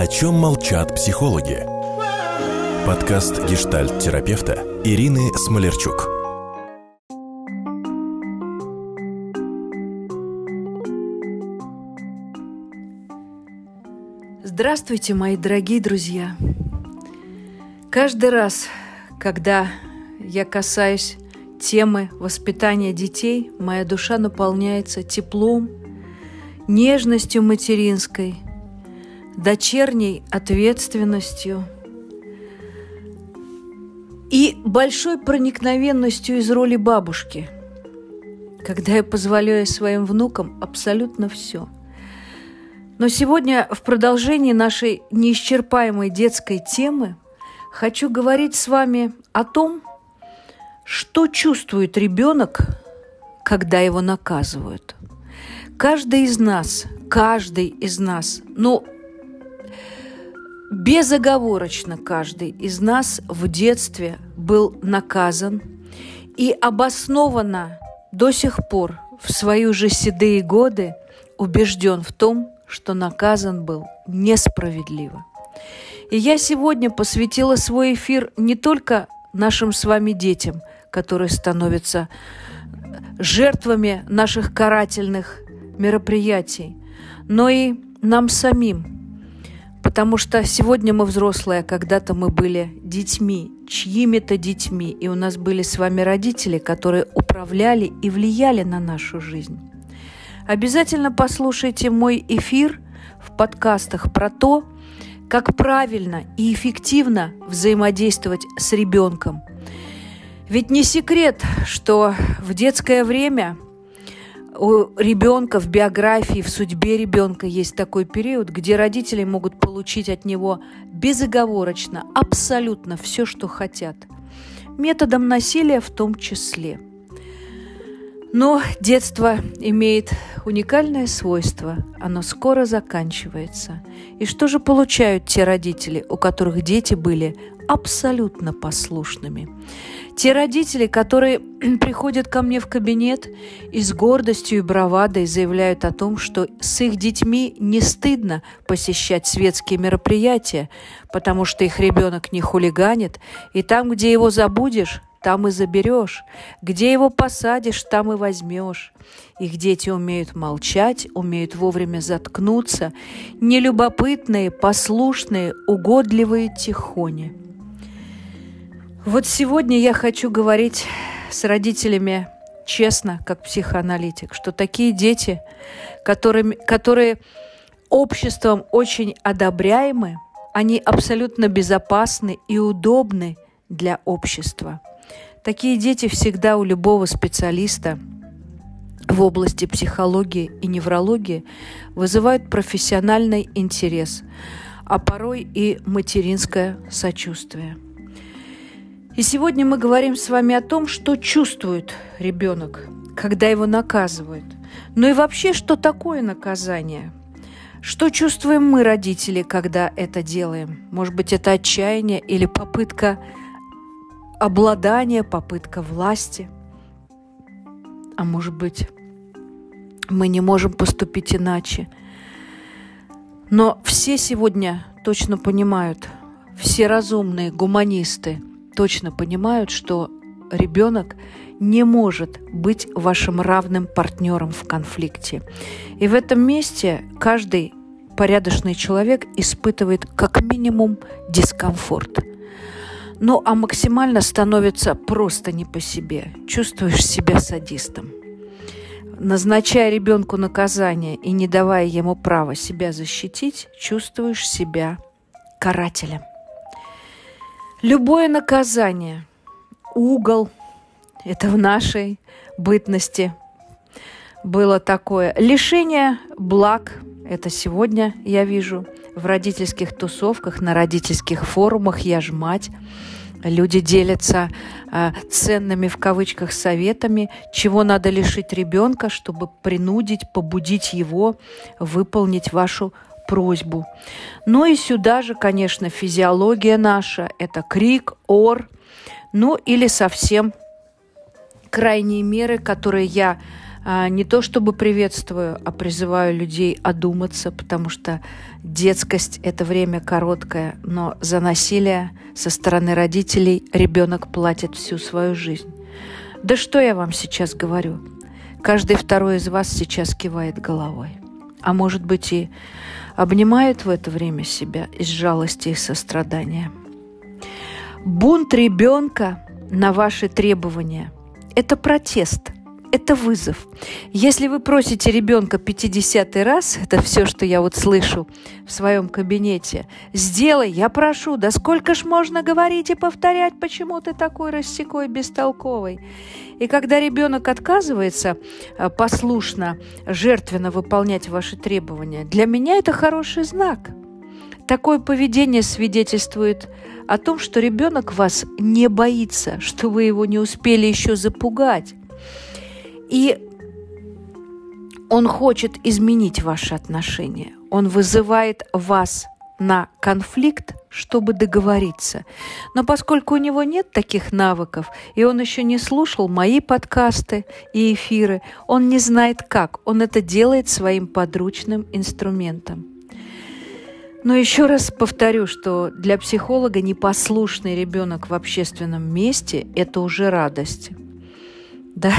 О чем молчат психологи? Подкаст гештальт-терапевта Ирины Смолерчук. Здравствуйте, мои дорогие друзья! Каждый раз, когда я касаюсь темы воспитания детей, моя душа наполняется теплом, нежностью материнской, дочерней ответственностью и большой проникновенностью из роли бабушки, когда я позволяю своим внукам абсолютно все. Но сегодня в продолжении нашей неисчерпаемой детской темы хочу говорить с вами о том, что чувствует ребенок, когда его наказывают? Каждый из нас, каждый из нас, ну, безоговорочно каждый из нас в детстве был наказан и обоснованно до сих пор в свои уже седые годы убежден в том, что наказан был несправедливо. И я сегодня посвятила свой эфир не только нашим с вами детям – которые становятся жертвами наших карательных мероприятий, но и нам самим. Потому что сегодня мы взрослые, а когда-то мы были детьми, чьими-то детьми, и у нас были с вами родители, которые управляли и влияли на нашу жизнь. Обязательно послушайте мой эфир в подкастах про то, как правильно и эффективно взаимодействовать с ребенком – ведь не секрет, что в детское время у ребенка в биографии, в судьбе ребенка есть такой период, где родители могут получить от него безоговорочно абсолютно все, что хотят. Методом насилия в том числе. Но детство имеет уникальное свойство. Оно скоро заканчивается. И что же получают те родители, у которых дети были абсолютно послушными? Те родители, которые приходят ко мне в кабинет и с гордостью и бравадой заявляют о том, что с их детьми не стыдно посещать светские мероприятия, потому что их ребенок не хулиганит, и там, где его забудешь, там и заберешь. Где его посадишь, там и возьмешь. Их дети умеют молчать, умеют вовремя заткнуться, нелюбопытные, послушные, угодливые тихони. Вот сегодня я хочу говорить с родителями честно, как психоаналитик, что такие дети, которыми, которые обществом очень одобряемы, они абсолютно безопасны и удобны для общества. Такие дети всегда у любого специалиста в области психологии и неврологии вызывают профессиональный интерес, а порой и материнское сочувствие – и сегодня мы говорим с вами о том, что чувствует ребенок, когда его наказывают. Ну и вообще, что такое наказание? Что чувствуем мы, родители, когда это делаем? Может быть, это отчаяние или попытка обладания, попытка власти? А может быть, мы не можем поступить иначе. Но все сегодня точно понимают, все разумные гуманисты, точно понимают, что ребенок не может быть вашим равным партнером в конфликте. И в этом месте каждый порядочный человек испытывает как минимум дискомфорт. Ну а максимально становится просто не по себе. Чувствуешь себя садистом. Назначая ребенку наказание и не давая ему права себя защитить, чувствуешь себя карателем. Любое наказание, угол, это в нашей бытности было такое. Лишение благ, это сегодня я вижу в родительских тусовках, на родительских форумах, я ж мать. Люди делятся э, ценными в кавычках советами, чего надо лишить ребенка, чтобы принудить, побудить его выполнить вашу просьбу. Ну и сюда же, конечно, физиология наша – это крик, ор, ну или совсем крайние меры, которые я а, не то чтобы приветствую, а призываю людей одуматься, потому что детскость – это время короткое, но за насилие со стороны родителей ребенок платит всю свою жизнь. Да что я вам сейчас говорю? Каждый второй из вас сейчас кивает головой. А может быть и обнимает в это время себя из жалости и сострадания. Бунт ребенка на ваши требования – это протест – это вызов. Если вы просите ребенка 50 раз, это все, что я вот слышу в своем кабинете, сделай, я прошу, да сколько ж можно говорить и повторять, почему ты такой рассекой бестолковый. И когда ребенок отказывается э, послушно, жертвенно выполнять ваши требования, для меня это хороший знак. Такое поведение свидетельствует о том, что ребенок вас не боится, что вы его не успели еще запугать. И он хочет изменить ваши отношения. Он вызывает вас на конфликт, чтобы договориться. Но поскольку у него нет таких навыков, и он еще не слушал мои подкасты и эфиры, он не знает как. Он это делает своим подручным инструментом. Но еще раз повторю, что для психолога непослушный ребенок в общественном месте – это уже радость. Да,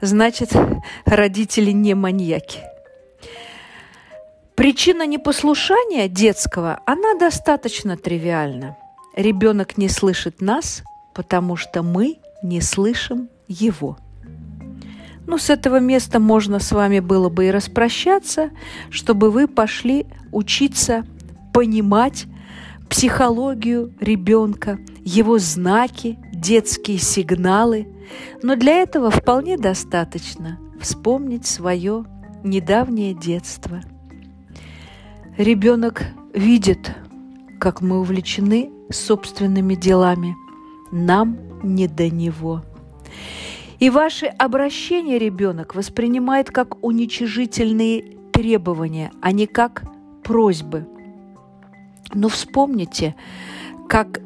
значит, родители не маньяки. Причина непослушания детского, она достаточно тривиальна. Ребенок не слышит нас, потому что мы не слышим его. Ну, с этого места можно с вами было бы и распрощаться, чтобы вы пошли учиться понимать психологию ребенка, его знаки, детские сигналы. Но для этого вполне достаточно вспомнить свое недавнее детство. Ребенок видит, как мы увлечены собственными делами. Нам не до него. И ваши обращения ребенок воспринимает как уничижительные требования, а не как просьбы. Но вспомните, как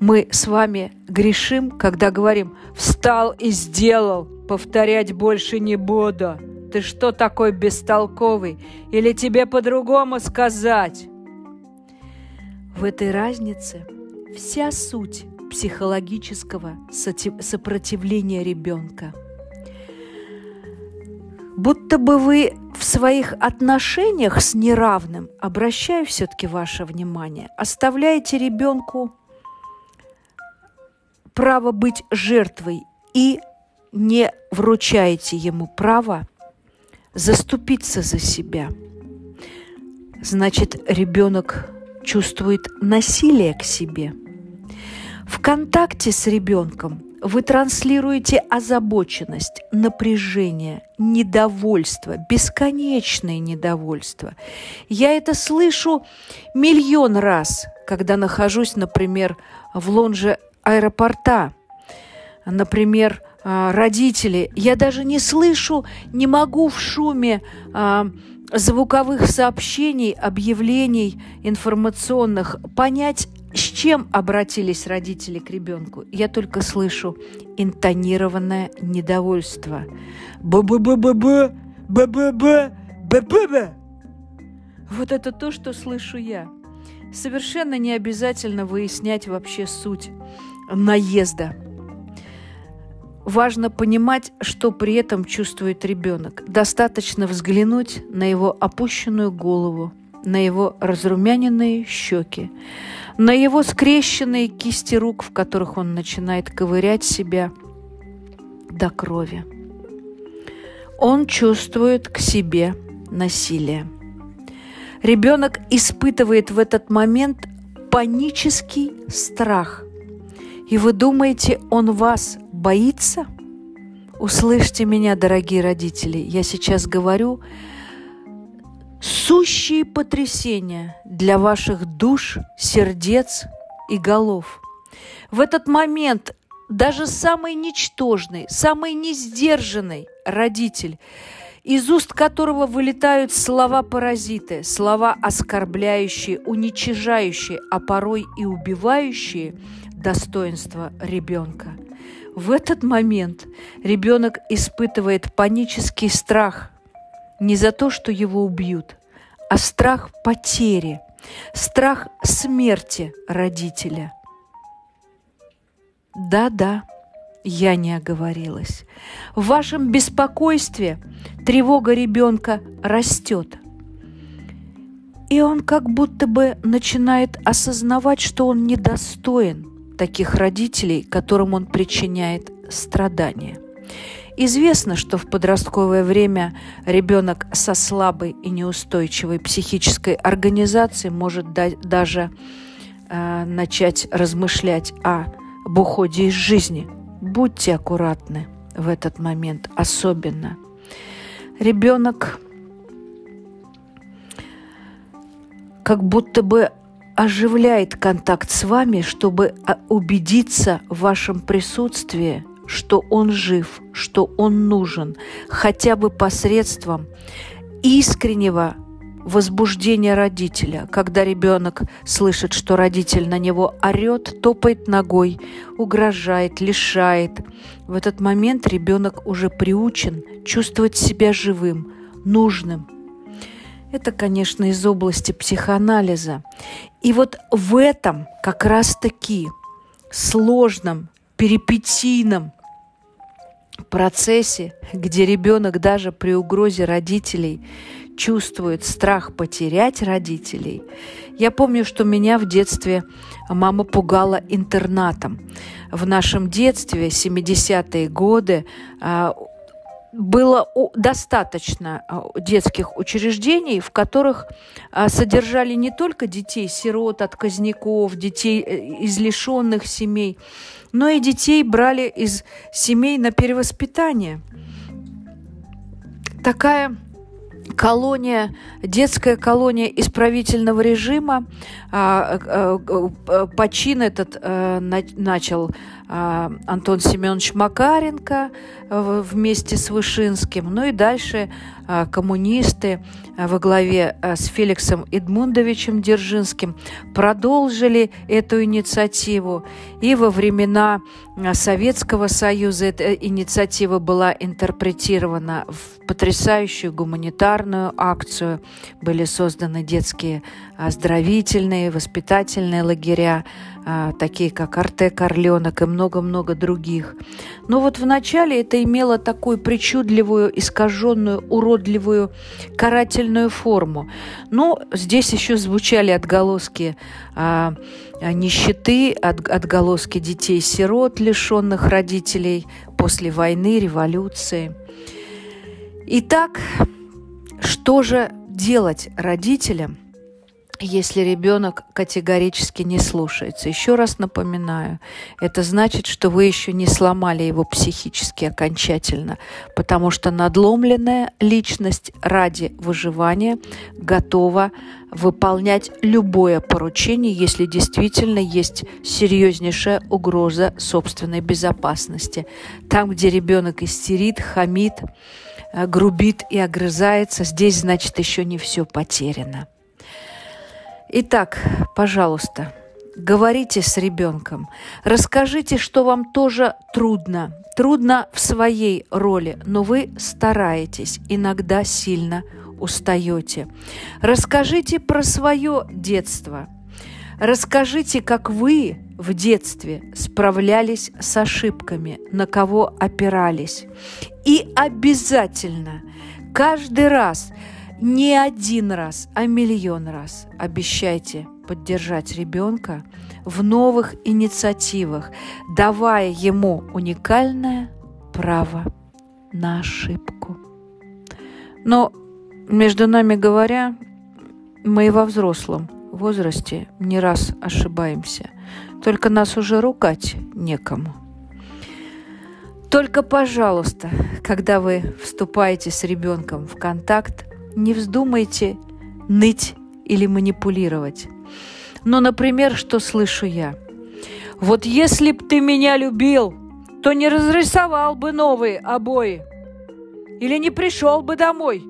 мы с вами грешим, когда говорим «встал и сделал, повторять больше не буду». Ты что такой бестолковый? Или тебе по-другому сказать? В этой разнице вся суть психологического сопротивления ребенка. Будто бы вы в своих отношениях с неравным, обращаю все-таки ваше внимание, оставляете ребенку право быть жертвой и не вручаете ему право заступиться за себя. Значит, ребенок чувствует насилие к себе. В контакте с ребенком вы транслируете озабоченность, напряжение, недовольство, бесконечное недовольство. Я это слышу миллион раз, когда нахожусь, например, в лонже аэропорта, например, а, родители. Я даже не слышу, не могу в шуме а, звуковых сообщений, объявлений информационных понять, с чем обратились родители к ребенку. Я только слышу интонированное недовольство. Б-б-б-б-б, б-б-б, б-б-б. Вот это то, что слышу я. Совершенно не обязательно выяснять вообще суть наезда. Важно понимать, что при этом чувствует ребенок. Достаточно взглянуть на его опущенную голову, на его разрумяненные щеки, на его скрещенные кисти рук, в которых он начинает ковырять себя до крови. Он чувствует к себе насилие. Ребенок испытывает в этот момент панический страх – и вы думаете, он вас боится? Услышьте меня, дорогие родители, я сейчас говорю сущие потрясения для ваших душ, сердец и голов. В этот момент даже самый ничтожный, самый несдержанный родитель, из уст которого вылетают слова-паразиты, слова оскорбляющие, уничижающие, а порой и убивающие – достоинство ребенка. В этот момент ребенок испытывает панический страх не за то, что его убьют, а страх потери, страх смерти родителя. Да-да, я не оговорилась. В вашем беспокойстве тревога ребенка растет. И он как будто бы начинает осознавать, что он недостоин таких родителей, которым он причиняет страдания. Известно, что в подростковое время ребенок со слабой и неустойчивой психической организацией может да- даже э, начать размышлять об уходе из жизни. Будьте аккуратны в этот момент особенно. Ребенок как будто бы оживляет контакт с вами, чтобы а, убедиться в вашем присутствии, что он жив, что он нужен, хотя бы посредством искреннего возбуждения родителя, когда ребенок слышит, что родитель на него орет, топает ногой, угрожает, лишает. В этот момент ребенок уже приучен чувствовать себя живым, нужным, это, конечно, из области психоанализа. И вот в этом как раз-таки сложном, перипетийном процессе, где ребенок даже при угрозе родителей чувствует страх потерять родителей. Я помню, что меня в детстве мама пугала интернатом. В нашем детстве, 70-е годы, а, было достаточно а, детских учреждений, в которых а, содержали не только детей сирот, отказников, детей э, из лишенных семей, но и детей брали из семей на перевоспитание. Такая колония, детская колония исправительного режима. А, почин этот э, начал Антон Семенович Макаренко вместе с Вышинским. Ну и дальше а, коммунисты а, во главе а, с Феликсом Эдмундовичем Держинским продолжили эту инициативу. И во времена Советского Союза эта инициатива была интерпретирована в потрясающую гуманитарную акцию. Были созданы детские оздоровительные, воспитательные лагеря, такие как Артек Орленок и много-много других. Но вот вначале это имело такую причудливую, искаженную, уродливую карательную форму. Но здесь еще звучали отголоски а, нищеты, от, отголоски детей-сирот, лишенных родителей после войны, революции. Итак, что же делать родителям, если ребенок категорически не слушается. Еще раз напоминаю, это значит, что вы еще не сломали его психически окончательно, потому что надломленная личность ради выживания готова выполнять любое поручение, если действительно есть серьезнейшая угроза собственной безопасности. Там, где ребенок истерит, хамит, э, грубит и огрызается, здесь, значит, еще не все потеряно. Итак, пожалуйста, говорите с ребенком, расскажите, что вам тоже трудно. Трудно в своей роли, но вы стараетесь, иногда сильно устаете. Расскажите про свое детство. Расскажите, как вы в детстве справлялись с ошибками, на кого опирались. И обязательно каждый раз – не один раз, а миллион раз обещайте поддержать ребенка в новых инициативах, давая ему уникальное право на ошибку. Но, между нами говоря, мы и во взрослом возрасте не раз ошибаемся. Только нас уже ругать некому. Только, пожалуйста, когда вы вступаете с ребенком в контакт, не вздумайте ныть или манипулировать. Но, например, что слышу я? Вот если б ты меня любил, то не разрисовал бы новые обои. Или не пришел бы домой,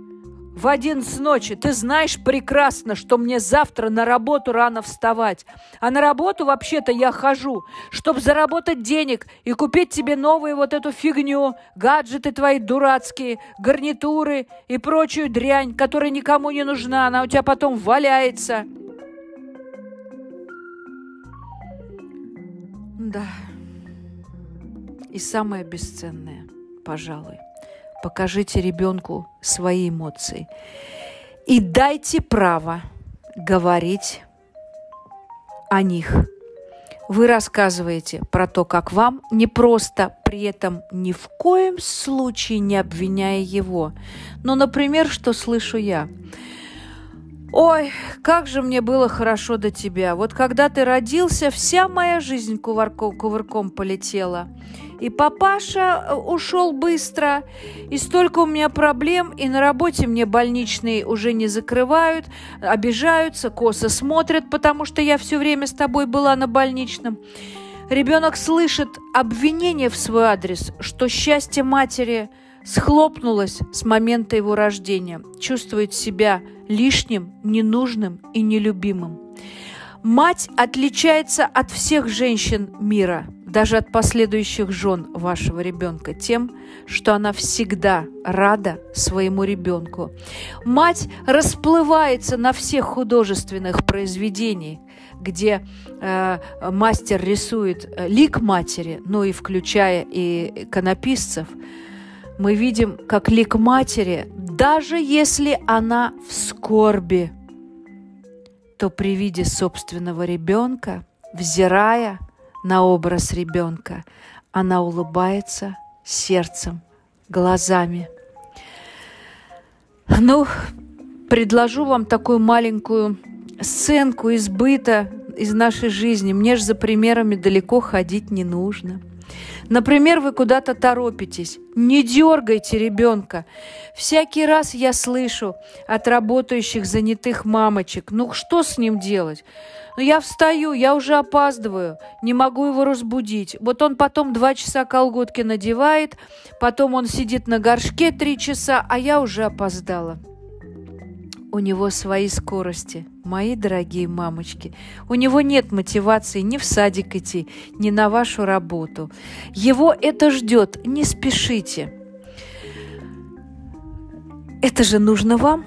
в одиннадцать ночи. Ты знаешь прекрасно, что мне завтра на работу рано вставать. А на работу вообще-то я хожу, чтобы заработать денег и купить тебе новую вот эту фигню, гаджеты твои дурацкие, гарнитуры и прочую дрянь, которая никому не нужна. Она у тебя потом валяется. Да. И самое бесценное, пожалуй – Покажите ребенку свои эмоции. И дайте право говорить о них. Вы рассказываете про то, как вам непросто, при этом ни в коем случае не обвиняя его. Ну, например, что слышу я. Ой, как же мне было хорошо до тебя. Вот когда ты родился, вся моя жизнь кувырком, кувырком полетела. И папаша э, ушел быстро, и столько у меня проблем, и на работе мне больничные уже не закрывают, обижаются, косо смотрят, потому что я все время с тобой была на больничном. Ребенок слышит обвинение в свой адрес, что счастье матери схлопнулось с момента его рождения, чувствует себя лишним, ненужным и нелюбимым. Мать отличается от всех женщин мира, даже от последующих жен вашего ребенка, тем, что она всегда рада своему ребенку. Мать расплывается на всех художественных произведениях, где э, мастер рисует э, лик матери, ну и включая и иконописцев, мы видим, как лик матери, даже если она в скорби – то при виде собственного ребенка, взирая на образ ребенка, она улыбается сердцем, глазами. Ну, предложу вам такую маленькую сценку из быта, из нашей жизни. Мне же за примерами далеко ходить не нужно – Например, вы куда-то торопитесь. Не дергайте ребенка. Всякий раз я слышу от работающих занятых мамочек, ну что с ним делать? Ну, я встаю, я уже опаздываю, не могу его разбудить. Вот он потом два часа колготки надевает, потом он сидит на горшке три часа, а я уже опоздала. У него свои скорости, мои дорогие мамочки. У него нет мотивации ни в садик идти, ни на вашу работу. Его это ждет, не спешите. Это же нужно вам.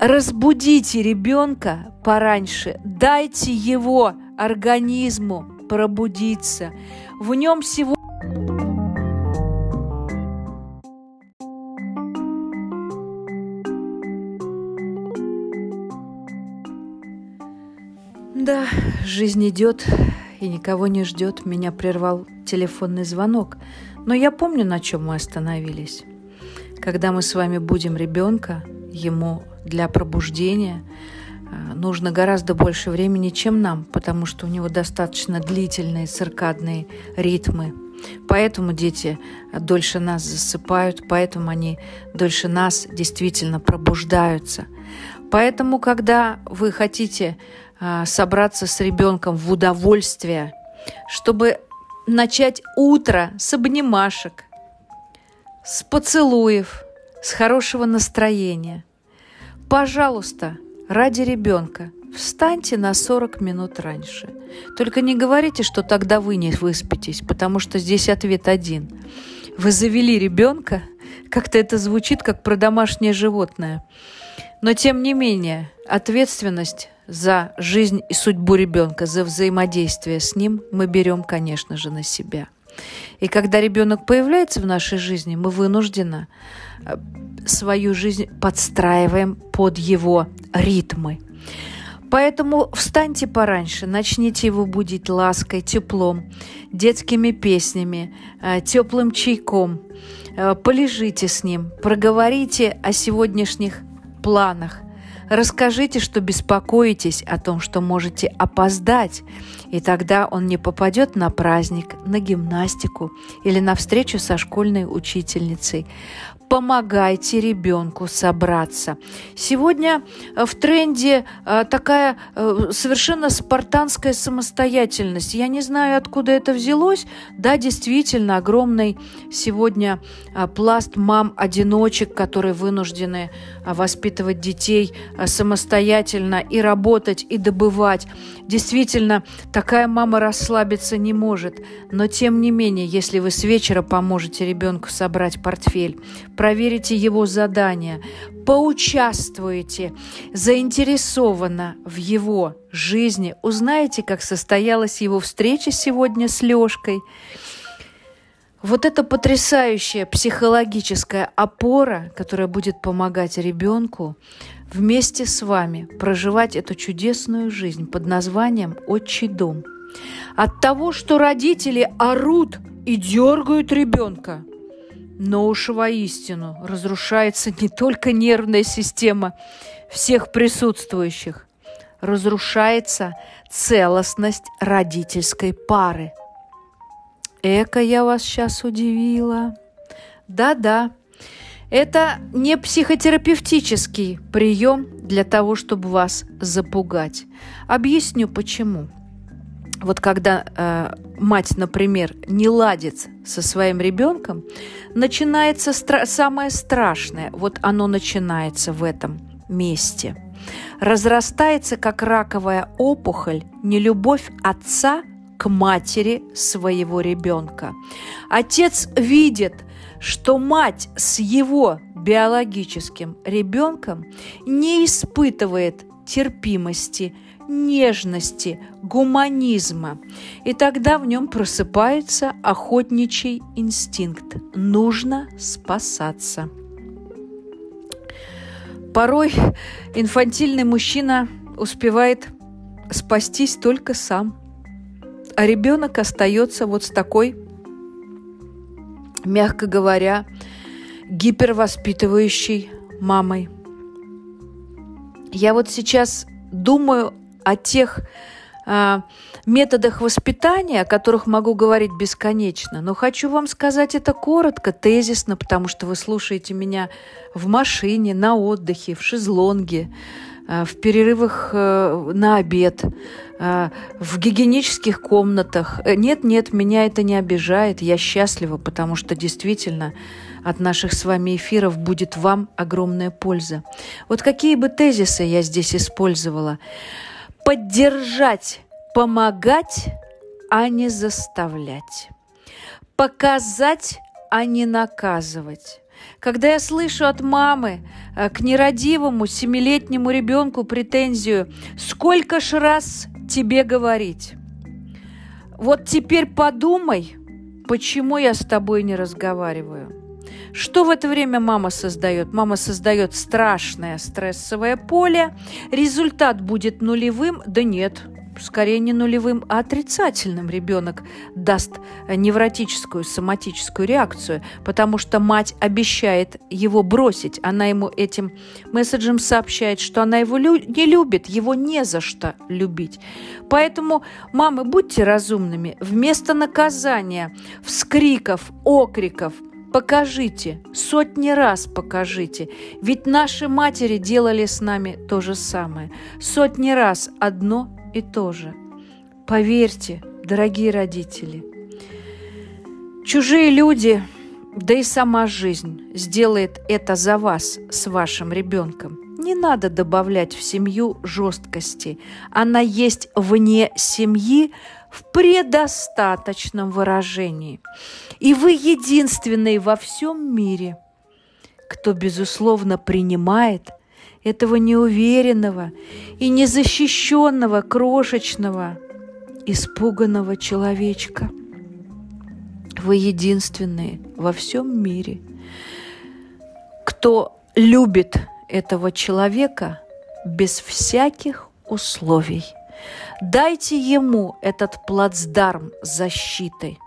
Разбудите ребенка пораньше, дайте его организму пробудиться. В нем всего Да, жизнь идет и никого не ждет. Меня прервал телефонный звонок. Но я помню, на чем мы остановились. Когда мы с вами будем ребенка, ему для пробуждения а, нужно гораздо больше времени, чем нам, потому что у него достаточно длительные циркадные ритмы. Поэтому дети дольше нас засыпают, поэтому они дольше нас действительно пробуждаются. Поэтому, когда вы хотите собраться с ребенком в удовольствие, чтобы начать утро с обнимашек, с поцелуев, с хорошего настроения. Пожалуйста, ради ребенка встаньте на 40 минут раньше. Только не говорите, что тогда вы не выспитесь, потому что здесь ответ один. Вы завели ребенка, как-то это звучит как про домашнее животное. Но тем не менее, ответственность за жизнь и судьбу ребенка, за взаимодействие с ним мы берем, конечно же, на себя. И когда ребенок появляется в нашей жизни, мы вынуждены э, свою жизнь подстраиваем под его ритмы. Поэтому встаньте пораньше, начните его будить лаской, теплом, детскими песнями, э, теплым чайком. Э, полежите с ним, проговорите о сегодняшних планах – Расскажите, что беспокоитесь о том, что можете опоздать, и тогда он не попадет на праздник, на гимнастику или на встречу со школьной учительницей. помогайте ребенку собраться. Сегодня э, в тренде э, такая э, совершенно спартанская самостоятельность. Я не знаю, откуда это взялось. Да, действительно, огромный сегодня пласт мам-одиночек, которые вынуждены воспитывать детей самостоятельно и работать, и добывать. Действительно, такая мама расслабиться не может. Но тем не менее, если вы с вечера поможете ребенку собрать портфель, проверите его задания, поучаствуете заинтересованно в его жизни, узнаете, как состоялась его встреча сегодня с Лешкой. Вот эта потрясающая психологическая опора, которая будет помогать ребенку вместе с вами проживать эту чудесную жизнь под названием «Отчий дом». От того, что родители орут и дергают ребенка – но уж воистину разрушается не только нервная система всех присутствующих, разрушается целостность родительской пары. Эка, я вас сейчас удивила. Да-да, это не психотерапевтический прием для того, чтобы вас запугать. Объясню почему. Вот когда э, мать, например, не ладит со своим ребенком, начинается стра- самое страшное. Вот оно начинается в этом месте. Разрастается, как раковая опухоль, нелюбовь отца к матери своего ребенка. Отец видит, что мать с его биологическим ребенком не испытывает терпимости, нежности, гуманизма. И тогда в нем просыпается охотничий инстинкт. Нужно спасаться. Порой инфантильный мужчина успевает спастись только сам, а ребенок остается вот с такой, мягко говоря, гипервоспитывающей мамой. Я вот сейчас думаю о тех э, методах воспитания, о которых могу говорить бесконечно, но хочу вам сказать это коротко, тезисно, потому что вы слушаете меня в машине, на отдыхе, в шезлонге, в перерывах э, на обед, э, в гигиенических комнатах. Нет, нет, меня это не обижает, я счастлива, потому что действительно от наших с вами эфиров будет вам огромная польза. Вот какие бы тезисы я здесь использовала – поддержать, помогать, а не заставлять. Показать, а не наказывать. Когда я слышу от мамы э, к нерадивому семилетнему ребенку претензию «Сколько ж раз тебе говорить?» Вот теперь подумай, почему я с тобой не разговариваю. Что в это время мама создает? Мама создает страшное стрессовое поле. Результат будет нулевым? Да нет, скорее не нулевым, а отрицательным ребенок даст невротическую, соматическую реакцию, потому что мать обещает его бросить. Она ему этим месседжем сообщает, что она его лю- не любит, его не за что любить. Поэтому, мамы, будьте разумными. Вместо наказания, вскриков, окриков – Покажите, сотни раз покажите. Ведь наши матери делали с нами то же самое. Сотни раз одно и то же. Поверьте, дорогие родители, чужие люди, да и сама жизнь сделает это за вас с вашим ребенком. Не надо добавлять в семью жесткости. Она есть вне семьи, в предостаточном выражении. И вы единственный во всем мире, кто, безусловно, принимает этого неуверенного и незащищенного крошечного, испуганного человечка. Вы единственные во всем мире, кто любит этого человека без всяких условий – Дайте ему этот плацдарм защиты,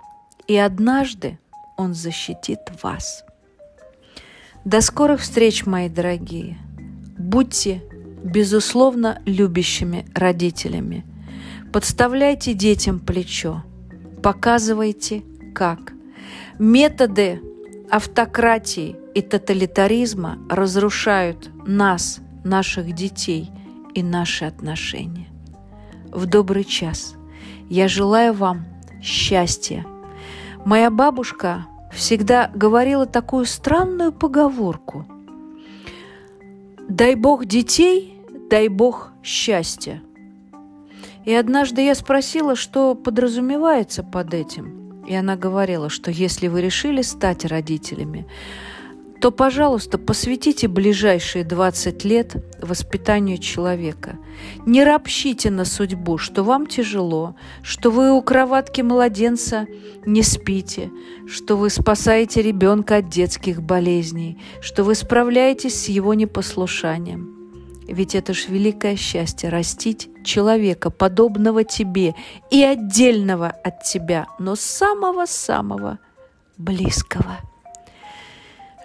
и однажды он защитит вас. До скорых встреч, мои дорогие. Будьте, безусловно, любящими родителями. Подставляйте детям плечо. Показывайте, как. Методы автократии и тоталитаризма разрушают нас, наших детей и наши отношения. В добрый час я желаю вам счастья. Моя бабушка всегда говорила такую странную поговорку. «Дай Бог детей, дай Бог счастья». И однажды я спросила, что подразумевается под этим. И она говорила, что если вы решили стать родителями, то, пожалуйста, посвятите ближайшие 20 лет воспитанию человека. Не ропщите на судьбу, что вам тяжело, что вы у кроватки младенца не спите, что вы спасаете ребенка от детских болезней, что вы справляетесь с его непослушанием. Ведь это ж великое счастье – растить человека, подобного тебе и отдельного от тебя, но самого-самого близкого.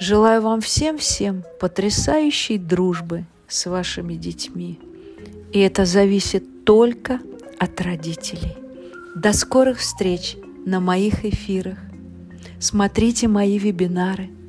Желаю вам всем-всем потрясающей дружбы с вашими детьми. И это зависит только от родителей. До скорых встреч на моих эфирах. Смотрите мои вебинары –